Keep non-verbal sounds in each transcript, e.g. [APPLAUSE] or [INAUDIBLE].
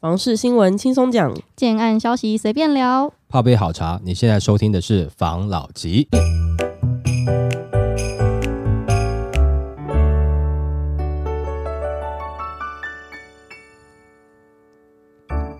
房事新闻轻松讲，建案消息随便聊，泡杯好茶。你现在收听的是房老吉。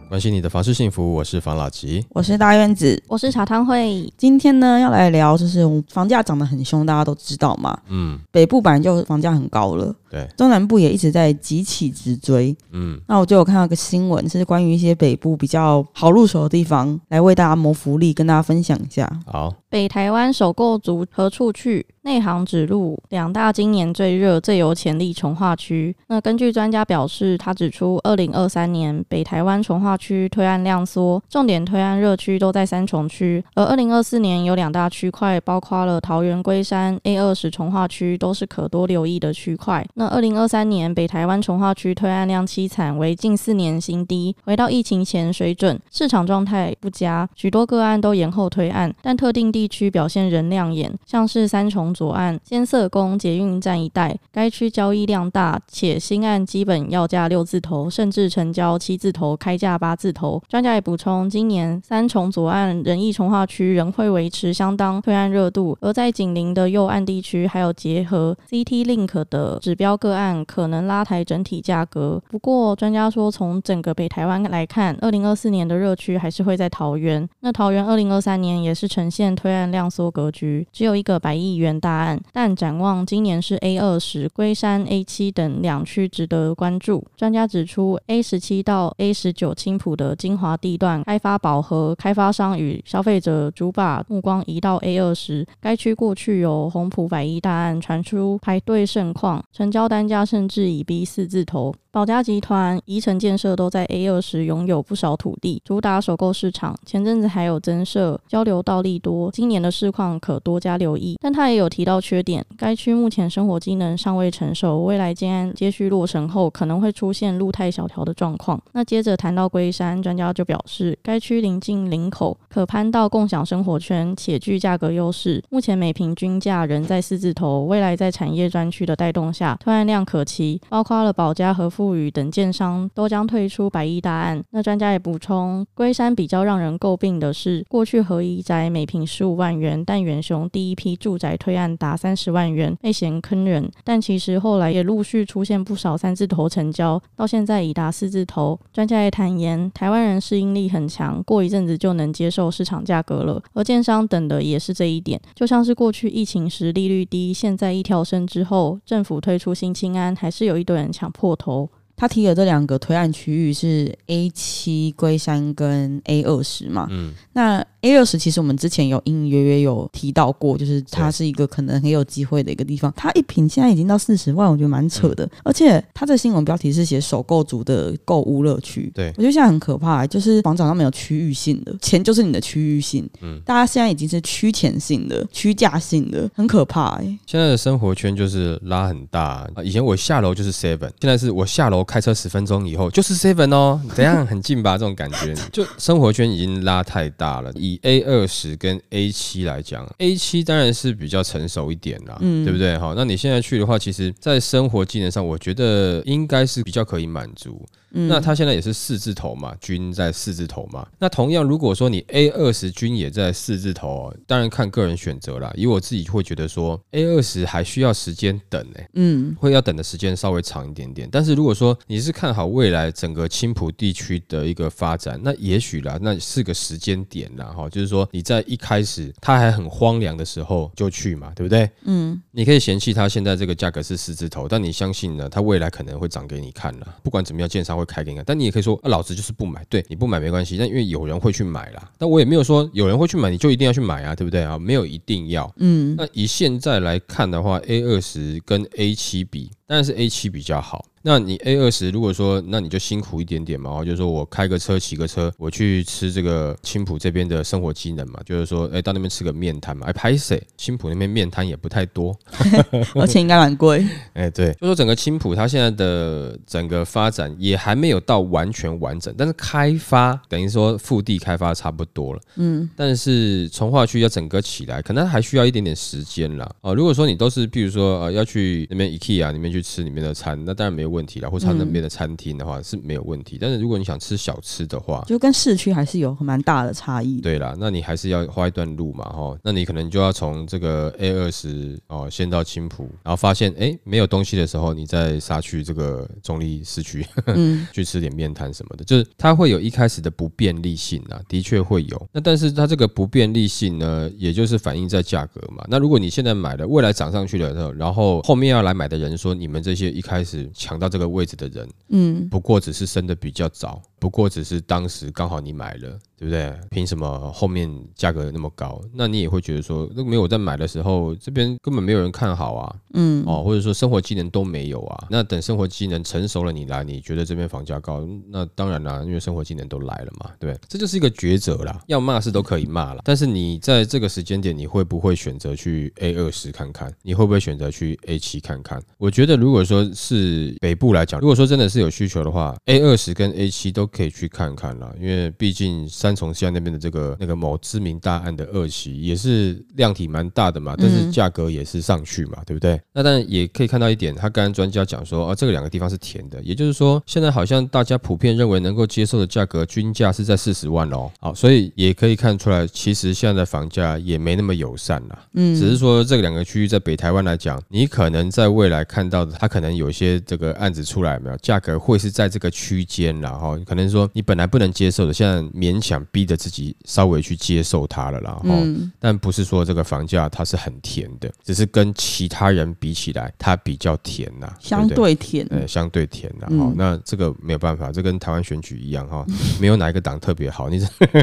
关心你的房事幸福，我是房老吉，我是大院子，我是茶汤会。今天呢，要来聊，就是房价涨得很凶，大家都知道嘛。嗯，北部本来就房价很高了。对，中南部也一直在急起直追。嗯，那我就有看到一个新闻，是关于一些北部比较好入手的地方，来为大家谋福利，跟大家分享一下。好，北台湾首购族何处去？内行指路，两大今年最热、最有潜力重化区。那根据专家表示，他指出，二零二三年北台湾重化区推案量缩，重点推案热区都在三重区，而二零二四年有两大区块，包括了桃园龟山 A 二十重化区，都是可多留意的区块。那二零二三年北台湾重划区推案量凄惨，为近四年新低，回到疫情前水准，市场状态不佳，许多个案都延后推案，但特定地区表现仍亮眼，像是三重左岸、艰涩宫捷运站一带，该区交易量大，且新案基本要价六字头，甚至成交七字头，开价八字头。专家也补充，今年三重左岸仁义重划区仍会维持相当推案热度，而在紧邻的右岸地区，还有结合 CT Link 的指标。个案可能拉抬整体价格，不过专家说，从整个北台湾来看，二零二四年的热区还是会在桃园。那桃园二零二三年也是呈现推案量缩格局，只有一个百亿元大案。但展望今年是 A 二十、龟山 A 七等两区值得关注。专家指出，A 十七到 A 十九青埔的精华地段开发饱和，开发商与消费者主把目光移到 A 二十。该区过去有红埔百亿大案传出排队盛况，成交。高单价甚至已逼四字头。保家集团、宜城建设都在 A 二十拥有不少土地，主打首购市场。前阵子还有增设交流道利多，今年的市况可多加留意。但他也有提到缺点，该区目前生活机能尚未成熟，未来建安接续落成后，可能会出现路太小条的状况。那接着谈到龟山，专家就表示，该区临近林口，可攀到共享生活圈，且具价格优势。目前每平均价仍在四字头，未来在产业专区的带动下，推案量可期，包括了宝家和富。富宇等建商都将退出百亿大案。那专家也补充，龟山比较让人诟病的是，过去合宜宅每坪十五万元，但远雄第一批住宅推案达三十万元，被嫌坑人。但其实后来也陆续出现不少三字头成交，到现在已达四字头。专家也坦言，台湾人适应力很强，过一阵子就能接受市场价格了。而建商等的也是这一点，就像是过去疫情时利率低，现在一跳升之后，政府推出新青安，还是有一堆人抢破头。他提的这两个推案区域是 A 七龟山跟 A 二十嘛？嗯，那。A 二十其实我们之前有隐隐约约有提到过，就是它是一个可能很有机会的一个地方。它一平现在已经到四十万，我觉得蛮扯的。而且它的新闻标题是写首购族的购物乐趣，对我觉得现在很可怕，就是房涨上面有区域性的，钱就是你的区域性。嗯，大家现在已经是区钱性的、区价性的，很可怕哎。现在的生活圈就是拉很大，以前我下楼就是 Seven，现在是我下楼开车十分钟以后就是 Seven 哦，怎样很近吧？这种感觉，[LAUGHS] 就生活圈已经拉太大了。以 A 二十跟 A 七来讲，A 七当然是比较成熟一点啦，嗯，对不对？好，那你现在去的话，其实，在生活技能上，我觉得应该是比较可以满足。嗯、那它现在也是四字头嘛，均在四字头嘛。那同样，如果说你 A 二十均也在四字头，当然看个人选择啦。以我自己会觉得说，A 二十还需要时间等呢、欸，嗯，会要等的时间稍微长一点点。但是如果说你是看好未来整个青浦地区的一个发展，那也许啦，那是个时间点啦，哈，就是说你在一开始它还很荒凉的时候就去嘛，对不对？嗯，你可以嫌弃它现在这个价格是四字头，但你相信呢，它未来可能会涨给你看啦。不管怎么样，建商。会开给你，但你也可以说，啊、老子就是不买。对，你不买没关系，但因为有人会去买啦。但我也没有说有人会去买，你就一定要去买啊，对不对啊？没有一定要。嗯，那以现在来看的话，A 二十跟 A 七比，当然是 A 七比较好。那你 A 二十如果说，那你就辛苦一点点嘛，就是说我开个车骑个车，我去吃这个青浦这边的生活机能嘛，就是说，哎、欸，到那边吃个面摊嘛，哎，拍谁，青浦那边面摊也不太多，[LAUGHS] 而且应该蛮贵，[LAUGHS] 哎、欸，对，就说整个青浦它现在的整个发展也还没有到完全完整，但是开发等于说腹地开发差不多了，嗯，但是从化区要整个起来，可能还需要一点点时间啦。哦，如果说你都是，比如说呃要去那边 IKEA 里面去吃里面的餐，那当然没问问题了，或者他那边的餐厅的话是没有问题。但是如果你想吃小吃的话，就跟市区还是有蛮大的差异。对啦，那你还是要花一段路嘛，哈，那你可能就要从这个 A 二十哦，先到青浦，然后发现哎没有东西的时候，你再杀去这个中立市区，嗯，[LAUGHS] 去吃点面摊什么的，就是它会有一开始的不便利性啊，的确会有。那但是它这个不便利性呢，也就是反映在价格嘛。那如果你现在买了，未来涨上去了之后，然后后面要来买的人说，你们这些一开始抢到这个位置的人，嗯，不过只是生的比较早，不过只是当时刚好你买了。对不对？凭什么后面价格那么高？那你也会觉得说，那没有在买的时候，这边根本没有人看好啊，嗯，哦，或者说生活技能都没有啊。那等生活技能成熟了，你来，你觉得这边房价高？那当然啦，因为生活技能都来了嘛，对不对？这就是一个抉择啦。要骂是都可以骂了，但是你在这个时间点，你会不会选择去 A 二十看看？你会不会选择去 A 七看看？我觉得，如果说是北部来讲，如果说真的是有需求的话，A 二十跟 A 七都可以去看看啦，因为毕竟三重县那边的这个那个某知名大案的二期也是量体蛮大的嘛，但是价格也是上去嘛，对不对？那但也可以看到一点，他刚刚专家讲说，啊，这个两个地方是甜的，也就是说，现在好像大家普遍认为能够接受的价格均价是在四十万哦，好，所以也可以看出来，其实现在的房价也没那么友善啦，嗯，只是说这两个区域在北台湾来讲，你可能在未来看到的，它可能有一些这个案子出来没有，价格会是在这个区间，然后可能说你本来不能接受的，现在勉强逼着。自己稍微去接受它了啦，哈、嗯，但不是说这个房价它是很甜的，只是跟其他人比起来，它比较甜呐，相对甜，呃，相对甜呐，哈，那这个没有办法，这跟台湾选举一样哈，[LAUGHS] 没有哪一个党特别好，你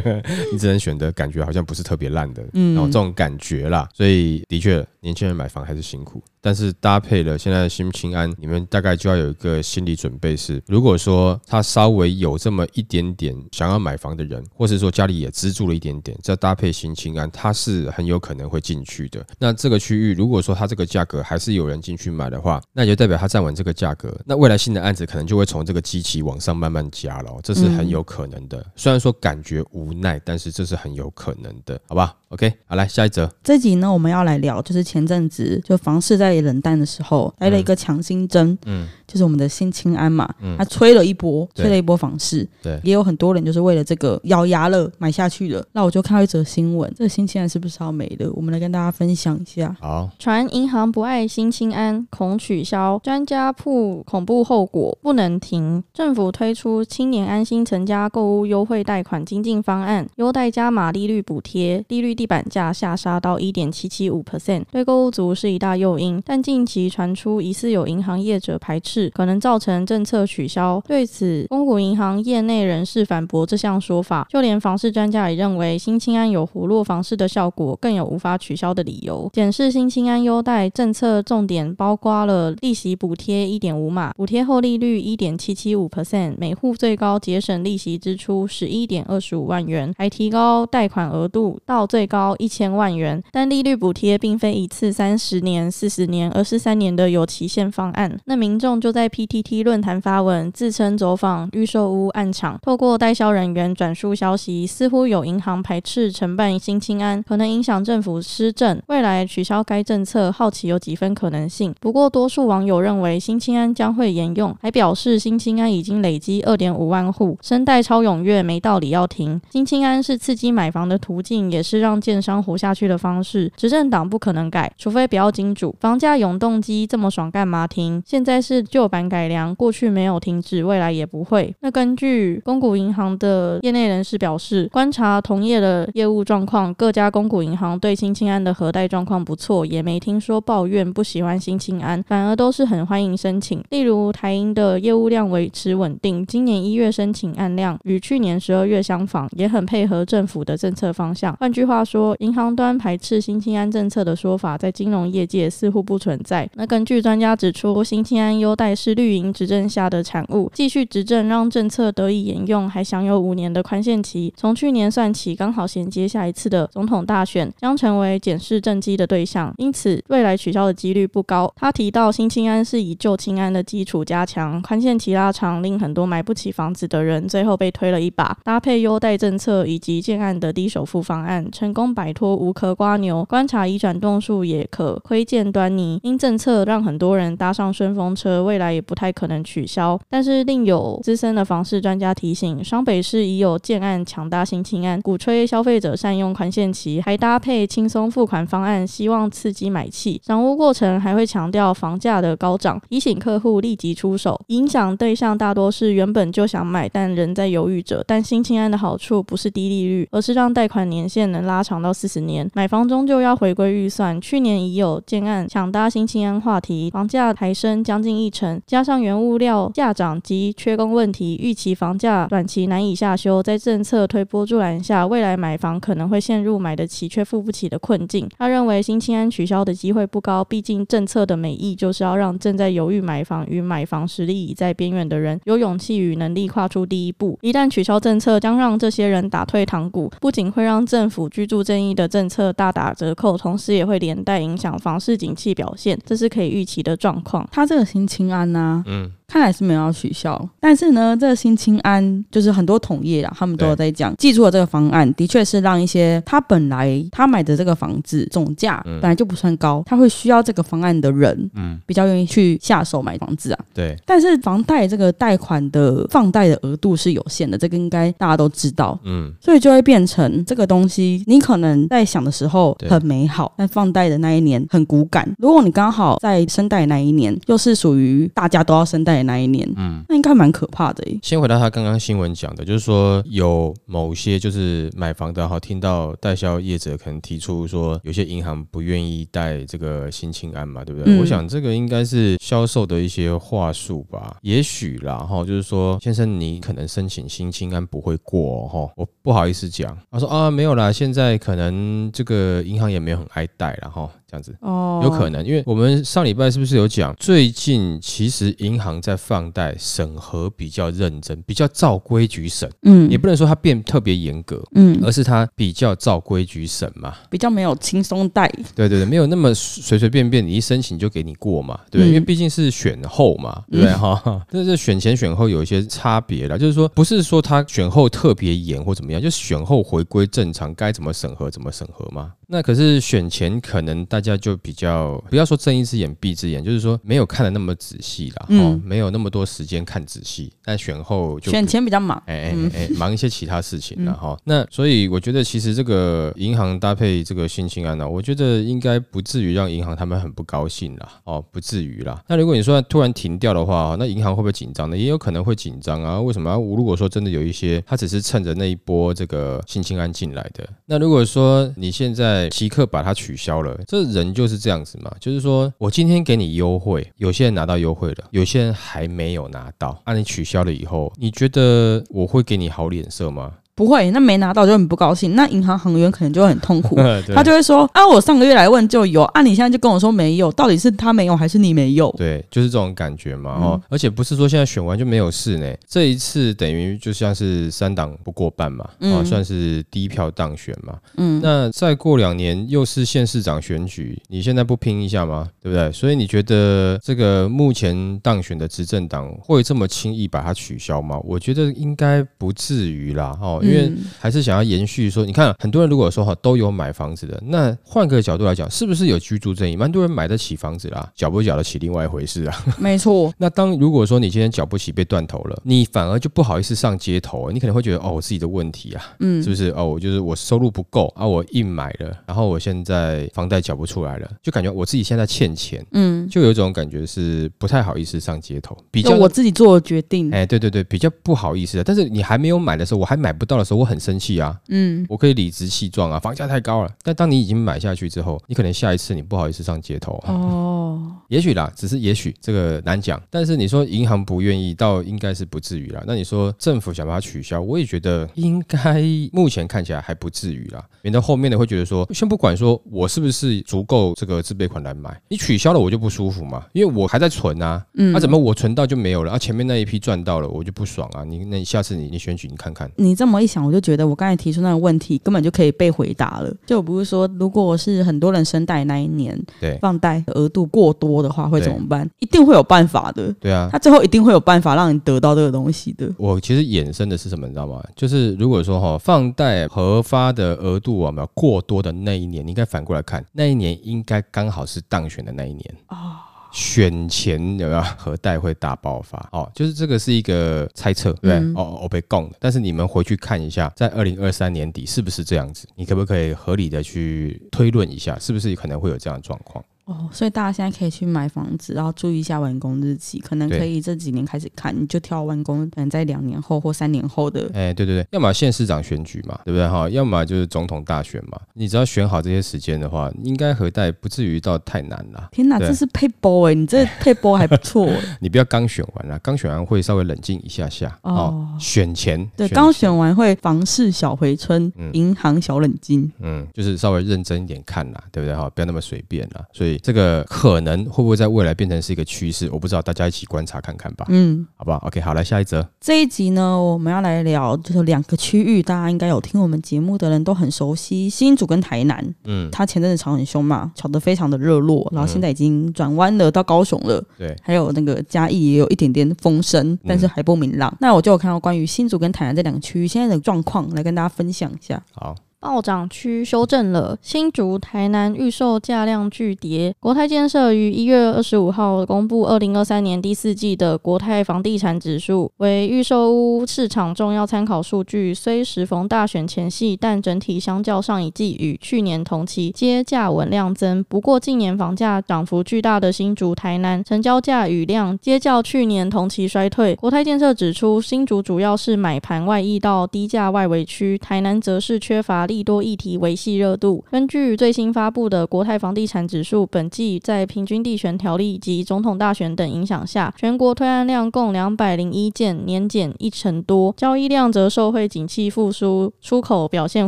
[LAUGHS] 你只能选择感觉好像不是特别烂的，然后这种感觉啦，所以的确，年轻人买房还是辛苦。但是搭配了现在的新青安，你们大概就要有一个心理准备是，如果说他稍微有这么一点点想要买房的人，或是说家里也资助了一点点，再搭配新青安，他是很有可能会进去的。那这个区域，如果说他这个价格还是有人进去买的话，那也就代表他站稳这个价格，那未来新的案子可能就会从这个基期往上慢慢加了，这是很有可能的。虽然说感觉无奈，但是这是很有可能的，好吧？OK，好，来下一则。这集呢，我们要来聊，就是前阵子就房市在。冷淡的时候来了一个强心针，嗯，嗯，就是我们的新清安嘛，嗯，他吹了一波，吹了一波房市，对，也有很多人就是为了这个咬牙了买下去了。那我就看到一则新闻，这个新清安是不是要没了？我们来跟大家分享一下。好，传银行不爱新清安，恐取消，专家铺恐怖后果不能停。政府推出青年安心成家购物优惠贷款精进方案，优待加码利率补贴，利率地板价下杀到一点七七五 percent，对购足是一大诱因。但近期传出疑似有银行业者排斥，可能造成政策取消。对此，公股银行业内人士反驳这项说法。就连房市专家也认为，新青安有活络房市的效果，更有无法取消的理由。检视新青安优贷政策重点，包括了利息补贴一点五码，补贴后利率一点七七五 percent，每户最高节省利息支出十一点二十五万元，还提高贷款额度到最高一千万元。但利率补贴并非一次三十年、四十年，而是三年的有期限方案，那民众就在 PTT 论坛发文，自称走访预售屋暗场，透过代销人员转述消息，似乎有银行排斥承办新青安，可能影响政府施政。未来取消该政策，好奇有几分可能性。不过，多数网友认为新青安将会沿用，还表示新青安已经累积二点五万户，声贷超踊跃，没道理要停。新青安是刺激买房的途径，也是让建商活下去的方式。执政党不可能改，除非不要金主，房价永动。动机这么爽，干嘛停？现在是旧版改良，过去没有停止，未来也不会。那根据公股银行的业内人士表示，观察同业的业务状况，各家公股银行对新青安的核贷状况不错，也没听说抱怨不喜欢新青安，反而都是很欢迎申请。例如台银的业务量维持稳定，今年一月申请案量与去年十二月相仿，也很配合政府的政策方向。换句话说，银行端排斥新青安政策的说法，法在金融业界似乎不存在。那根据专家指出，新青安优待是绿营执政下的产物，继续执政让政策得以沿用，还享有五年的宽限期。从去年算起，刚好衔接下一次的总统大选，将成为检视政绩的对象，因此未来取消的几率不高。他提到，新青安是以旧青安的基础加强，宽限期拉长，令很多买不起房子的人最后被推了一把。搭配优待政策以及建案的低首付方案，成功摆脱无壳瓜牛。观察已转动数也可窥见端倪。因政策让很多人搭上顺风车，未来也不太可能取消。但是另有资深的房市专家提醒，双北市已有建案抢搭新青安，鼓吹消费者善用宽限期，还搭配轻松付款方案，希望刺激买气。赏屋过程还会强调房价的高涨，提醒客户立即出手。影响对象大多是原本就想买但仍在犹豫者。但新青安的好处不是低利率，而是让贷款年限能拉长到四十年，买房终究要回归预算。去年已有建案抢搭新青安话题，房价抬升将近一成，加上原物料价涨及缺工问题，预期房价短期难以下修。在政策推波助澜下，未来买房可能会陷入买得起却付不起的困境。他认为新青安取消的机会不高，毕竟政策的美意就是要让正在犹豫买房与买房实力已在边缘的人有勇气与能力跨出第一步。一旦取消政策，将让这些人打退堂鼓，不仅会让政府居住正义的政策大打折扣，同时也会连带影响房市景气表现，这是可以预期的状况。他这个新青安呢、啊？嗯。看来是没有要取消，但是呢，这个新青安就是很多同业啊，他们都有在讲，寄出了这个方案的确是让一些他本来他买的这个房子总价本来就不算高，他会需要这个方案的人，嗯，比较愿意去下手买房子啊。对，但是房贷这个贷款的放贷的额度是有限的，这个应该大家都知道，嗯，所以就会变成这个东西，你可能在想的时候很美好，但放贷的那一年很骨感。如果你刚好在生贷那一年，又是属于大家都要生贷。哪一年？嗯，那应该蛮可怕的。先回到他刚刚新闻讲的，就是说有某些就是买房的哈，听到代销业者可能提出说，有些银行不愿意贷这个新青安嘛，对不对？嗯、我想这个应该是销售的一些话术吧，也许啦哈，就是说先生你可能申请新青安不会过哈，我不好意思讲。他说啊没有啦，现在可能这个银行也没有很爱贷了哈。这样子。哦，有可能，因为我们上礼拜是不是有讲，最近其实银行在放贷审核比较认真，比较照规矩审，嗯，也不能说它变特别严格，嗯，而是它比较照规矩审嘛，比较没有轻松贷，对对对，没有那么随随便便你一申请就给你过嘛，对不对？嗯、因为毕竟是选后嘛，对不对？哈？嗯、但是选前选后有一些差别啦，就是说不是说他选后特别严或怎么样，就选后回归正常，该怎么审核怎么审核嘛。那可是选前可能大家就比较不要说睁一只眼闭一只眼，就是说没有看的那么仔细啦，嗯、哦，没有那么多时间看仔细。但选后就选前比较忙，哎哎哎，忙一些其他事情了哈、嗯哦。那所以我觉得其实这个银行搭配这个新青安呢，我觉得应该不至于让银行他们很不高兴啦，哦，不至于啦。那如果你说突然停掉的话，那银行会不会紧张呢？也有可能会紧张啊。为什么？如果说真的有一些，他只是趁着那一波这个新青安进来的，那如果说你现在。在即刻把它取消了，这人就是这样子嘛，就是说我今天给你优惠，有些人拿到优惠了，有些人还没有拿到，那，你取消了以后，你觉得我会给你好脸色吗？不会，那没拿到就很不高兴，那银行行员可能就会很痛苦，[LAUGHS] 他就会说啊，我上个月来问就有，啊，你现在就跟我说没有，到底是他没有还是你没有？对，就是这种感觉嘛，哦、嗯，而且不是说现在选完就没有事呢，这一次等于就像是三党不过半嘛，啊，算是低票当选嘛，嗯，那再过两年又是县市长选举，你现在不拼一下吗？对不对？所以你觉得这个目前当选的执政党会这么轻易把它取消吗？我觉得应该不至于啦，哦。因为还是想要延续说，你看很多人如果说哈都有买房子的，那换个角度来讲，是不是有居住正义？蛮多人买得起房子啦，缴不缴得起另外一回事啊。没错。[LAUGHS] 那当如果说你今天缴不起被断头了，你反而就不好意思上街头，你可能会觉得哦，我自己的问题啊，嗯，是不是？哦，我就是我收入不够啊，我硬买了，然后我现在房贷缴不出来了，就感觉我自己现在欠钱，嗯，就有一种感觉是不太好意思上街头，比较我自己做的决定，哎，对对对，比较不好意思的。但是你还没有买的时候，我还买不到。的时候我很生气啊，嗯，我可以理直气壮啊，房价太高了。但当你已经买下去之后，你可能下一次你不好意思上街头啊。哦，也许啦，只是也许这个难讲。但是你说银行不愿意，倒应该是不至于啦。那你说政府想把它取消，我也觉得应该目前看起来还不至于啦。免得后面的会觉得说，先不管说我是不是足够这个自备款来买，你取消了我就不舒服嘛，因为我还在存啊。嗯，那、啊、怎么我存到就没有了？啊，前面那一批赚到了，我就不爽啊。你那你下次你你选举你看看，你这么。一想，我就觉得我刚才提出那个问题根本就可以被回答了。就不是说，如果是很多人生贷那一年，对，放贷额度过多的话会怎么办？一定会有办法的。对啊，他最后一定会有办法让你得到这个东西的。我其实衍生的是什么，你知道吗？就是如果说哈，放贷核发的额度啊，没有过多的那一年，你应该反过来看，那一年应该刚好是当选的那一年啊。选前有没有核贷会大爆发？哦，就是这个是一个猜测，对，嗯、哦，我被供的。但是你们回去看一下，在二零二三年底是不是这样子？你可不可以合理的去推论一下，是不是可能会有这样的状况？哦，所以大家现在可以去买房子，然后注意一下完工日期，可能可以这几年开始看，你就挑完工，可能在两年后或三年后的。哎，对对对，要么县市长选举嘛，对不对哈？要么就是总统大选嘛。你只要选好这些时间的话，应该核贷不至于到太难了。天哪，这是配波哎，你这配波还不错。[LAUGHS] 你不要刚选完了，刚选完会稍微冷静一下下哦。选前对，刚选完会房市小回春，银行小冷静，嗯，就是稍微认真一点看啦，对不对哈？不要那么随便啦。所以。这个可能会不会在未来变成是一个趋势？我不知道，大家一起观察看看吧。嗯，好不好？OK，好，来下一则。这一集呢，我们要来聊就是两个区域，大家应该有听我们节目的人都很熟悉，新竹跟台南。嗯，他前阵子吵很凶嘛，吵得非常的热络，然后现在已经转弯了到高雄了。对、嗯，还有那个嘉义也有一点点风声，但是还不明朗。嗯、那我就有看到关于新竹跟台南这两个区域现在的状况，来跟大家分享一下。好。暴涨区修正了，新竹、台南预售价量巨跌。国泰建设于一月二十五号公布二零二三年第四季的国泰房地产指数，为预售屋市场重要参考数据。虽时逢大选前夕，但整体相较上一季与去年同期皆价稳量增。不过，近年房价涨幅巨大的新竹、台南，成交价与量皆较去年同期衰退。国泰建设指出，新竹主要是买盘外溢到低价外围区，台南则是缺乏利多议题维系热度。根据最新发布的国泰房地产指数，本季在平均地权条例及总统大选等影响下，全国推案量共两百零一件，年减一成多。交易量则受惠景气复苏、出口表现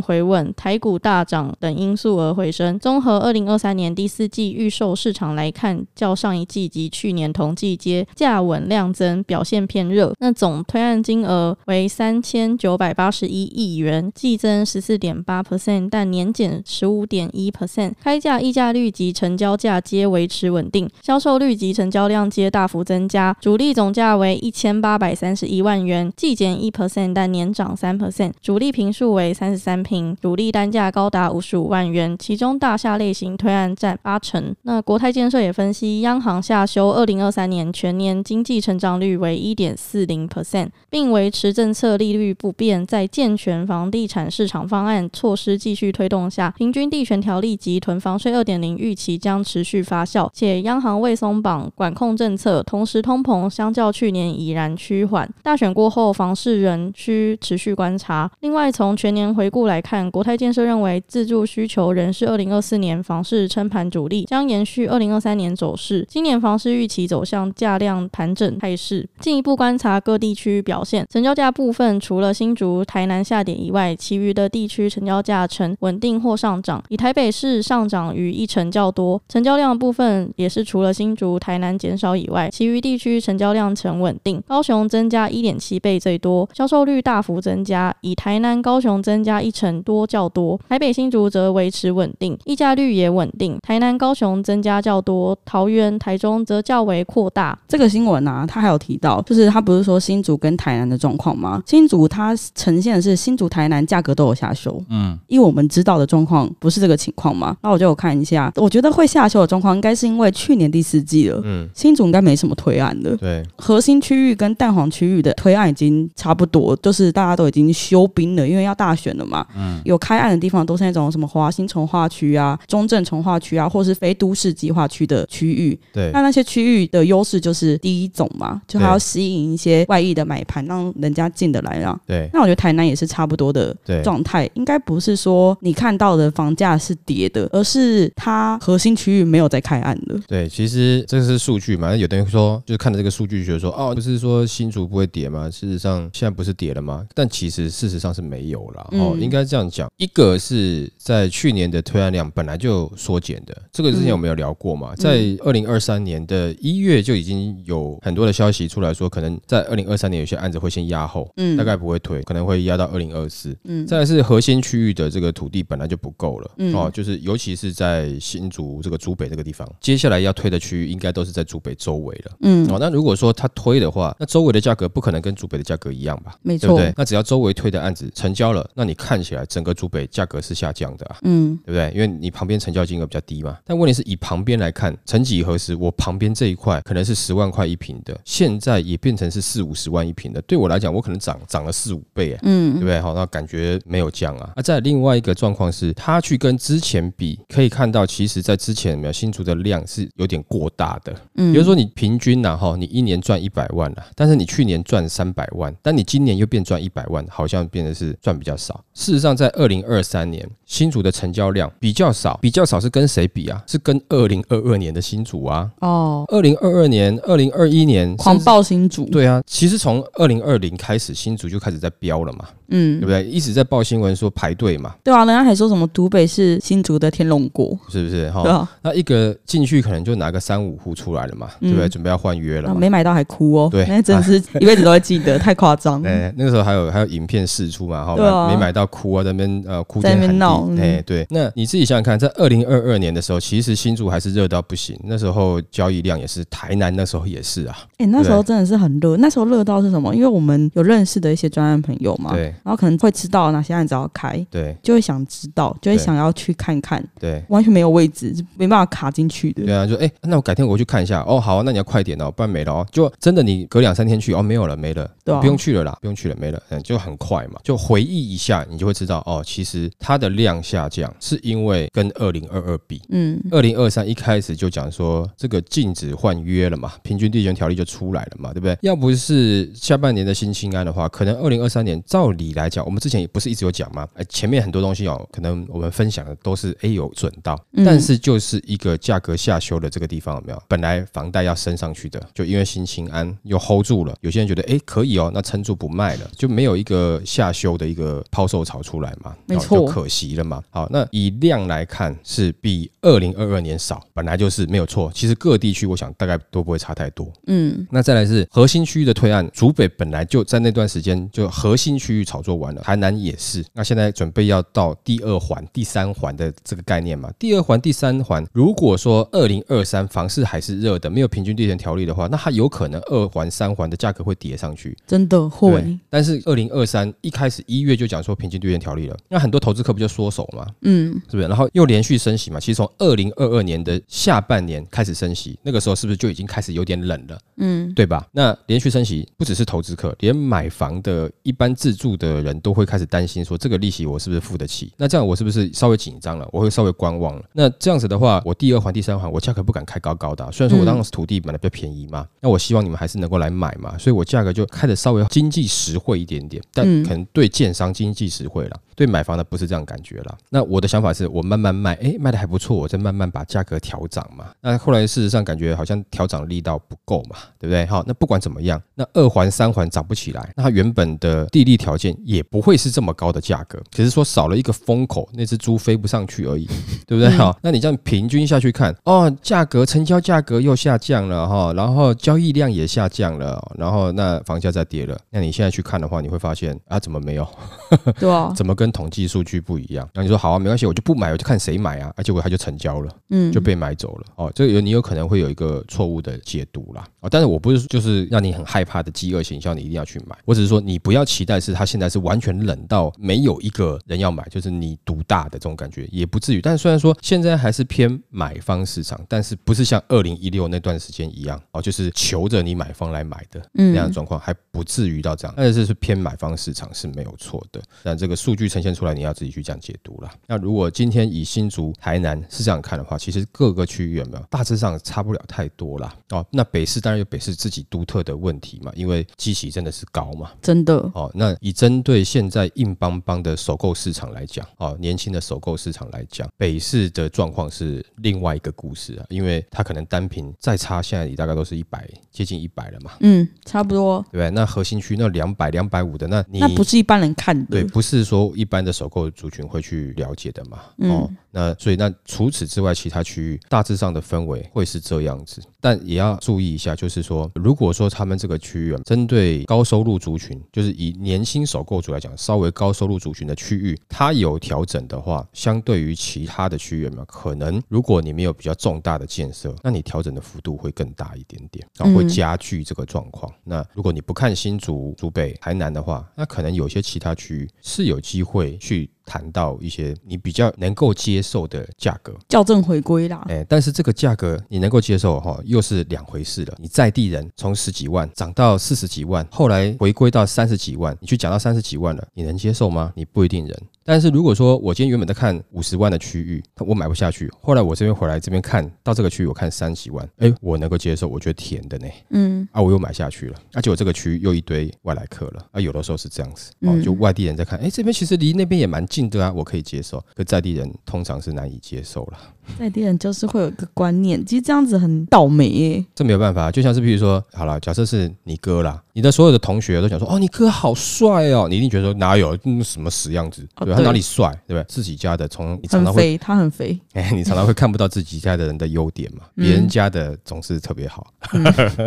回稳、台股大涨等因素而回升。综合二零二三年第四季预售市场来看，较上一季及去年同季皆价稳量增，表现偏热。那总推案金额为三千九百八十一亿元，季增十四点八。percent，但年减十五点一 percent，开价溢价率及成交价皆维持稳定，销售率及成交量皆大幅增加。主力总价为一千八百三十一万元，季减一 percent，但年涨三 percent。主力坪数为三十三坪，主力单价高达五十五万元，其中大厦类型推案占八成。那国泰建设也分析，央行下修二零二三年全年经济成长率为一点四零 percent，并维持政策利率不变，在健全房地产市场方案措施继续推动下，平均地权条例及囤房税二点零预期将持续发酵，且央行未松绑管控政策，同时通膨相较去年已然趋缓。大选过后，房市仍需持续观察。另外，从全年回顾来看，国泰建设认为自住需求仍是二零二四年房市撑盘主力，将延续二零二三年走势。今年房市预期走向价量盘整态势。进一步观察各地区表现，成交价部分除了新竹、台南下跌以外，其余的地区成交价呈稳定或上涨，以台北市上涨逾一成较多。成交量部分也是除了新竹、台南减少以外，其余地区成交量呈稳定。高雄增加一点七倍最多，销售率大幅增加，以台南、高雄增加一成多较多。台北、新竹则维持稳定，溢价率也稳定。台南、高雄增加较多，桃园、台中则较为扩大。这个新闻啊，他还有提到，就是他不是说新竹跟台南的状况吗？新竹它呈现的是新竹、台南价格都有下修，因为我们。知道的状况不是这个情况嘛？那我就有看一下，我觉得会下修的状况，应该是因为去年第四季了，嗯，新竹应该没什么推案的，对，核心区域跟蛋黄区域的推案已经差不多，就是大家都已经休兵了，因为要大选了嘛，嗯，有开案的地方都是那种什么华新从化区啊、中正从化区啊，或是非都市计划区的区域，对，那那些区域的优势就是第一种嘛，就还要吸引一些外溢的买盘，让人家进得来啊，对，那我觉得台南也是差不多的状态，应该不是说你看到的房价是跌的，而是它核心区域没有在开案的。对，其实这是数据嘛。有的人说，就是看了这个数据，觉得说，哦，不是说新竹不会跌吗？事实上，现在不是跌了吗？但其实事实上是没有了。哦，应该这样讲，一个是在去年的推案量本来就缩减的，这个之前我们有聊过嘛？在二零二三年的一月就已经有很多的消息出来说，可能在二零二三年有些案子会先压后，嗯，大概不会推，可能会压到二零二四。嗯，再来是核心区域的这个土地本来就不够了，嗯，哦，就是尤其是在新竹这个竹北这个地方，接下来要推的区域应该都是在竹北周围了，嗯，哦，那如果说他推的话，那周围的价格不可能跟竹北的价格一样吧？没错，对不对？那只要周围推的案子成交了，那你看起来整个竹北价格是下降的啊，嗯，对不对？因为你旁边成交金额比较低嘛。但问题是以旁边来看，曾几何时，我旁边这一块可能是十万块一平的，现在也变成是四五十万一平的。对我来讲，我可能涨涨了四五倍，嗯，对不对？好，那感觉没有降啊。那再另外一个状况是，他去跟之前比，可以看到，其实在之前没有新竹的量是有点过大的。嗯，比如说你平均然后你一年赚一百万了，但是你去年赚三百万，但你今年又变赚一百万，好像变得是赚比较少。事实上，在二零二三年新竹的成交量比较少，比较少是跟谁比啊？是跟二零二二年的新竹啊。哦，二零二二年、二零二一年狂暴新竹。对啊，其实从二零二零开始，新竹就开始在飙了嘛。嗯，对不对？一直在报新闻说排队嘛。对啊，人家还说什么独北是新竹的天龙国，是不是？哈。那一个进去可能就拿个三五户出来了嘛，对不对？准备要换约了，没买到还哭哦。对，那真的是一辈子都会记得，太夸张。哎，[LAUGHS] 那个时候还有还有影片释出嘛，哈，没买到哭啊，在那边呃哭天喊地。哎，对。那你自己想想看，在二零二二年的时候，其实新竹还是热到不行，那时候交易量也是，台南那时候也是啊。哎，那时候真的是很热，那时候热到是什么？因为我们有认识的一些专案朋友嘛，对，然后可能会知道。到哪些案子要开，对，就会想知道，就会想要去看看，对，完全没有位置，没办法卡进去的。对啊，就哎、欸，那我改天我去看一下。哦，好啊，那你要快点哦，不然没了哦。就真的你隔两三天去哦，没有了，没了，对啊，不用去了啦，不用去了，没了，嗯，就很快嘛。就回忆一下，你就会知道哦，其实它的量下降是因为跟二零二二比，嗯，二零二三一开始就讲说这个禁止换约了嘛，平均地权条例就出来了嘛，对不对？要不是下半年的新青安的话，可能二零二三年照理来讲，我们之前也不是一直有讲吗？哎，前面很多东西哦，可能我们分享的都是哎有准到，但是就是一个价格下修的这个地方有没有？本来房贷要升上去的，就因为新青安又 hold 住了，有些人觉得哎可以哦，那撑住不卖了，就没有一个下修的一个抛售潮出来嘛，没错，就可惜了嘛。好，那以量来看是比二零二二年少，本来就是没有错。其实各地区我想大概都不会差太多。嗯，那再来是核心区域的推案，竹北本来就在那段时间就核心区域炒作完了，台南也是。那现在准备要到第二环、第三环的这个概念嘛？第二环、第三环，如果说二零二三房市还是热的，没有平均地权条例的话，那它有可能二环、三环的价格会跌上去，真的会。但是二零二三一开始一月就讲说平均地权条例了，那很多投资客不就缩手嘛？嗯，是不是？然后又连续升息嘛？其实从二零二二年的下半年开始升息，那个时候是不是就已经开始有点冷了？嗯，对吧？那连续升息不只是投资客，连买房的一般自住的人都会开始担心说这个。利息我是不是付得起？那这样我是不是稍微紧张了？我会稍微观望了。那这样子的话，我第二环、第三环，我价格不敢开高高的啊。虽然说我当时土地买的比较便宜嘛，那我希望你们还是能够来买嘛，所以我价格就开的稍微经济实惠一点点，但可能对建商经济实惠了。对买房的不是这样感觉了。那我的想法是我慢慢卖，哎，卖的还不错，我再慢慢把价格调涨嘛。那后来事实上感觉好像调涨力道不够嘛，对不对？好，那不管怎么样，那二环、三环涨不起来，那它原本的地利条件也不会是这么高的价格，只是说少了一个风口，那只猪飞不上去而已，[LAUGHS] 对不对？好，那你这样平均下去看，哦，价格成交价格又下降了哈，然后交易量也下降了，然后那房价在跌了，那你现在去看的话，你会发现啊，怎么没有？[LAUGHS] 对啊，[LAUGHS] 怎么跟统计数据不一样，那你说好啊，没关系，我就不买，我就看谁买啊，而结果他就成交了，嗯，就被买走了。哦，这个有你有可能会有一个错误的解读啦。哦，但是我不是就是让你很害怕的饥饿行销，你一定要去买。我只是说你不要期待是他现在是完全冷到没有一个人要买，就是你独大的这种感觉也不至于。但是虽然说现在还是偏买方市场，但是不是像二零一六那段时间一样哦，就是求着你买方来买的那样的状况，还不至于到这样。但是是偏买方市场是没有错的。的。但这个数据呈现出来，你要自己去这样解读了。那如果今天以新竹、台南是这样看的话，其实各个区域有没有大致上差不了太多啦。哦。那北市当然有北市自己独特的问题嘛，因为基期真的是高嘛，真的哦。那以针对现在硬邦邦的首购市场来讲，哦，年轻的首购市场来讲，北市的状况是另外一个故事啊，因为它可能单品再差，现在也大概都是一百接近一百了嘛，嗯，差不多，对？那核心区那两百两百五的，那你那不是一般人看的，对，不是说一般的首购族群会去了解的嘛，哦。嗯那所以，那除此之外，其他区域大致上的氛围会是这样子，但也要注意一下，就是说，如果说他们这个区域啊针对高收入族群，就是以年轻首购族来讲，稍微高收入族群的区域，它有调整的话，相对于其他的区域嘛，可能如果你没有比较重大的建设，那你调整的幅度会更大一点点，然后会加剧这个状况。那如果你不看新竹、竹北、台南的话，那可能有些其他区域是有机会去。谈到一些你比较能够接受的价格，校正回归啦。哎，但是这个价格你能够接受哈，又是两回事了。你在地人从十几万涨到四十几万，后来回归到三十几万，你去讲到三十几万了，你能接受吗？你不一定人。但是如果说我今天原本在看五十万的区域，我买不下去，后来我这边回来这边看到这个区域，我看三十万，哎，我能够接受，我觉得甜的呢。嗯，啊，我又买下去了，而且我这个区域又一堆外来客了，啊，有的时候是这样子哦，就外地人在看，哎，这边其实离那边也蛮近的啊，我可以接受，可在地人通常是难以接受了。在地人就是会有一个观念，其实这样子很倒霉耶。这没有办法，就像是比如说，好了，假设是你哥啦，你的所有的同学都想说，哦，你哥好帅哦，你一定觉得说哪有什么死样子，对吧？他哪里帅，对不对？自己家的从你常常会他很肥，哎，[LAUGHS] 你常常会看不到自己家的人的优点嘛，别人家的总是特别好。嗯、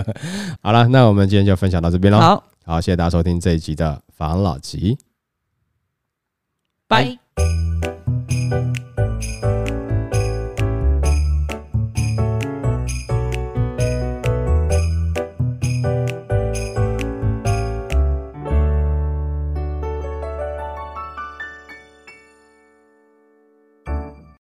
[LAUGHS] 好了，那我们今天就分享到这边喽。好，好，谢谢大家收听这一集的防老集，拜。